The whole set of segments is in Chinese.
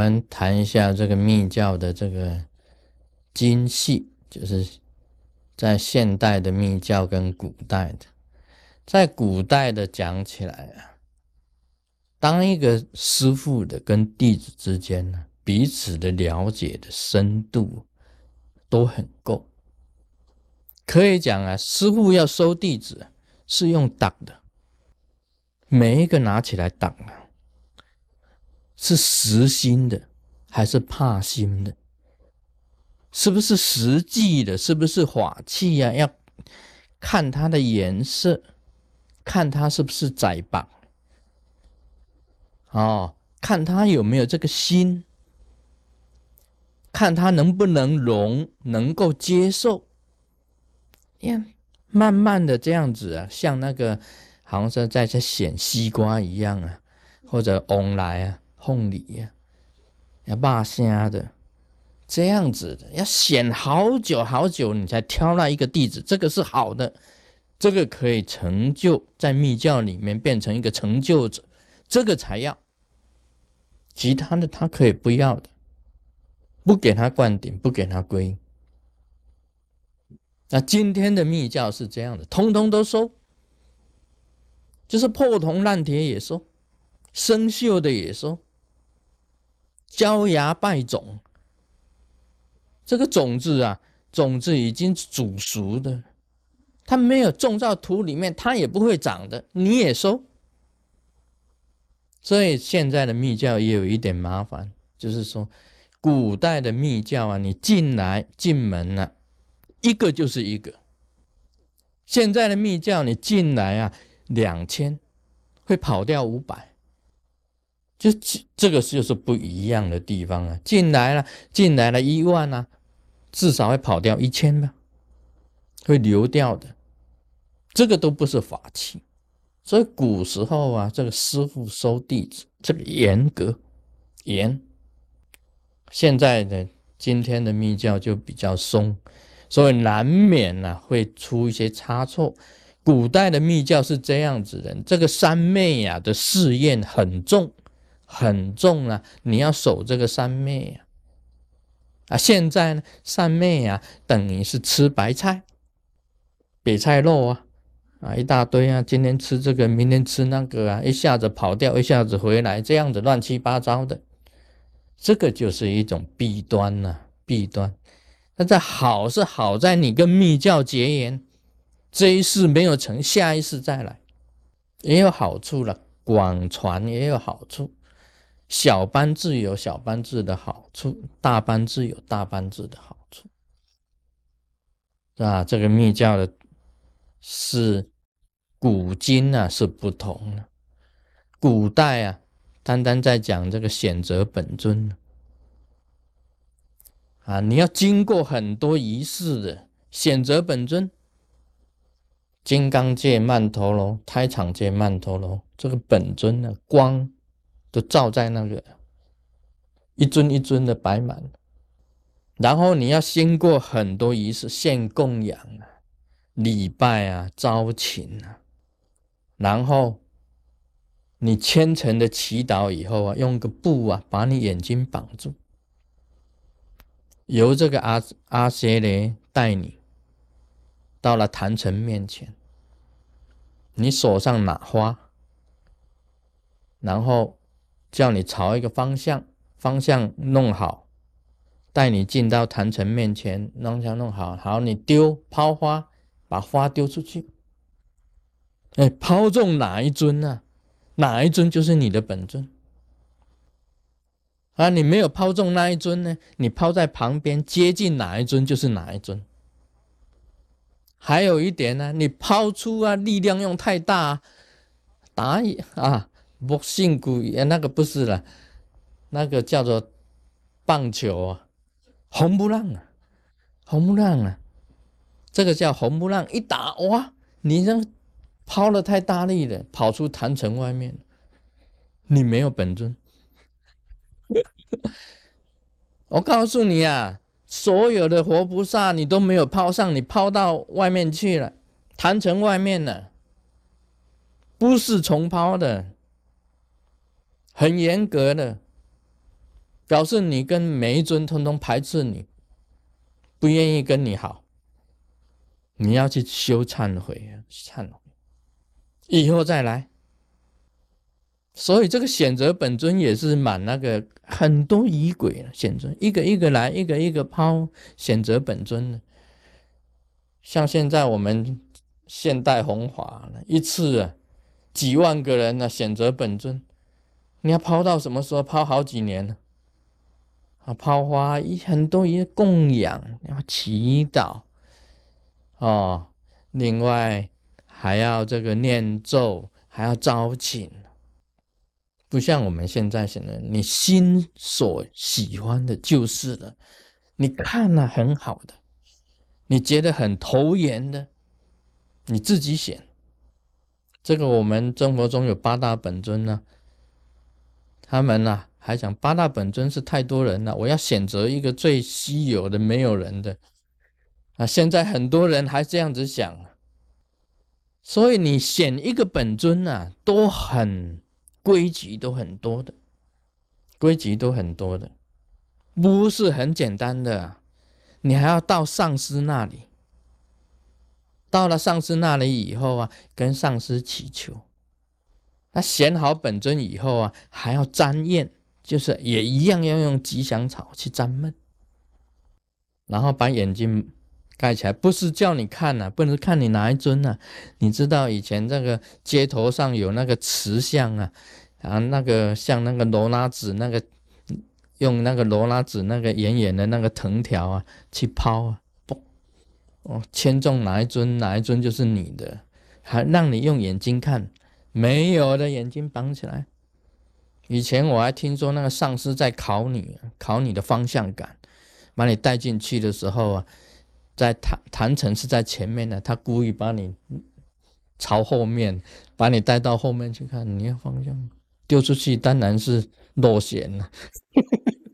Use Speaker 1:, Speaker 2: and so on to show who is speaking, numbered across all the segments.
Speaker 1: 我们谈一下这个密教的这个精细，就是在现代的密教跟古代的，在古代的讲起来啊，当一个师傅的跟弟子之间呢，彼此的了解的深度都很够，可以讲啊，师傅要收弟子是用挡的，每一个拿起来挡啊。是实心的还是怕心的？是不是实际的？是不是法器呀？要看它的颜色，看它是不是窄绑哦，看它有没有这个心，看它能不能容，能够接受。呀，慢慢的这样子啊，像那个好像是在在选西瓜一样啊，或者翁来啊。凤梨呀，要霸虾的，这样子的，要选好久好久，你才挑那一个弟子，这个是好的，这个可以成就在密教里面变成一个成就者，这个才要，其他的他可以不要的，不给他灌顶，不给他归。那今天的密教是这样的，通通都收，就是破铜烂铁也收，生锈的也收。焦芽败种，这个种子啊，种子已经煮熟的，它没有种到土里面，它也不会长的。你也收，所以现在的密教也有一点麻烦，就是说，古代的密教啊，你进来进门了，一个就是一个；现在的密教你进来啊，两千会跑掉五百。就这这个就是不一样的地方啊！进来了，进来了一万啊，至少会跑掉一千吧，会流掉的。这个都不是法器，所以古时候啊，这个师傅收弟子这个严格严。现在的今天的密教就比较松，所以难免呢会出一些差错。古代的密教是这样子的，这个三昧呀的试验很重。很重啊！你要守这个三昧呀！啊，现在呢，三昧啊，等于是吃白菜、白菜肉啊，啊，一大堆啊，今天吃这个，明天吃那个啊，一下子跑掉，一下子回来，这样子乱七八糟的，这个就是一种弊端呐，弊端。那在好是好在你跟密教结缘，这一世没有成，下一世再来，也有好处了，广传也有好处。小班制有小班制的好处，大班制有大班制的好处，是吧？这个密教的是古今啊是不同的。古代啊，单单在讲这个选择本尊啊，你要经过很多仪式的选择本尊，金刚界曼陀罗、胎场界曼陀罗，这个本尊呢光。都照在那个一尊一尊的摆满，然后你要经过很多仪式，献供养啊、礼拜啊、招请啊，然后你虔诚的祈祷以后啊，用个布啊把你眼睛绑住，由这个阿阿邪雷带你到了坛城面前，你手上拿花，然后。叫你朝一个方向，方向弄好，带你进到坛城面前，方向弄好，好，你丢抛花，把花丢出去。哎，抛中哪一尊呢？哪一尊就是你的本尊。啊，你没有抛中那一尊呢？你抛在旁边，接近哪一尊就是哪一尊。还有一点呢，你抛出啊，力量用太大，打野啊。不信鬼，那个不是了，那个叫做棒球啊，红不让啊，红不让啊，这个叫红不让，一打哇，你这抛的太大力了，跑出坛城外面，你没有本尊。我告诉你啊，所有的活菩萨你都没有抛上，你抛到外面去了，坛城外面呢，不是重抛的。很严格的，表示你跟每一尊通通排斥你，不愿意跟你好。你要去修忏悔，忏悔，以后再来。所以这个选择本尊也是满那个很多疑鬼了，选尊一个一个来，一个一个抛选择本尊的。像现在我们现代弘法一次啊几万个人呢，选择本尊，你要抛到什么时候？抛好几年了啊！抛花一很多一供养，要祈祷哦，另外还要这个念咒，还要招请。不像我们现在现在，你心所喜欢的就是了。你看了很好的，你觉得很投缘的，你自己选。这个我们生活中有八大本尊呢，他们呢还讲八大本尊是太多人了，我要选择一个最稀有的、没有人的。啊，现在很多人还这样子想，所以你选一个本尊啊，都很。规矩都很多的，规矩都很多的，不是很简单的。你还要到上师那里，到了上师那里以后啊，跟上师祈求。他选好本尊以后啊，还要沾验，就是也一样要用吉祥草去沾闷，然后把眼睛盖起来，不是叫你看呐，不能看你哪一尊呐。你知道以前这个街头上有那个瓷像啊，啊，那个像那个罗拉纸，那个用那个罗拉纸那个圆圆的那个藤条啊去抛啊，不，哦，牵中哪一尊哪一尊就是你的，还让你用眼睛看，没有的眼睛绑起来。以前我还听说那个上司在考你，考你的方向感，把你带进去的时候啊。在坛坛城是在前面的，他故意把你朝后面，把你带到后面去看，你要方向丢出去，当然是落选了。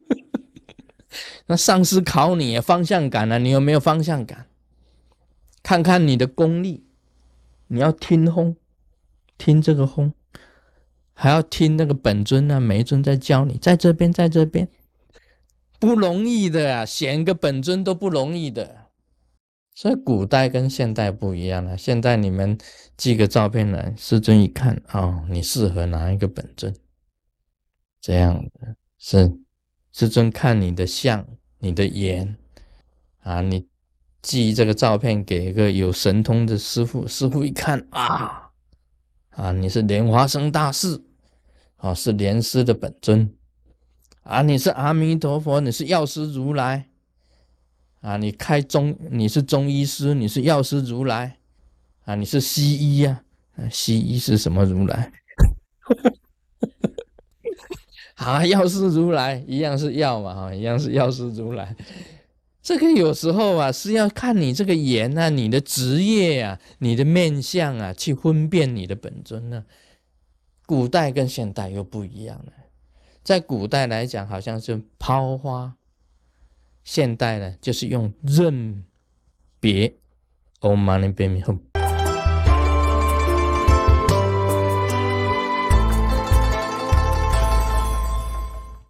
Speaker 1: 那上司考你方向感呢？你有没有方向感？看看你的功力，你要听轰，听这个轰，还要听那个本尊啊，每一尊在教你，在这边，在这边，不容易的啊，选个本尊都不容易的。所以古代跟现代不一样了。现在你们寄个照片来，师尊一看，哦，你适合哪一个本尊？这样的是师尊看你的相、你的眼啊，你寄这个照片给一个有神通的师傅，师傅一看啊啊，你是莲花生大士，啊，是莲师的本尊啊，你是阿弥陀佛，你是药师如来。啊，你开中，你是中医师，你是药师如来，啊，你是西医呀？西医是什么如来？啊，药师如来一样是药嘛，哈，一样是药师如来。这个有时候啊，是要看你这个言啊，你的职业啊，你的面相啊，去分辨你的本尊呢。古代跟现代又不一样了，在古代来讲，好像是抛花。现代呢，就是用认别，Om Mani Padme Hum。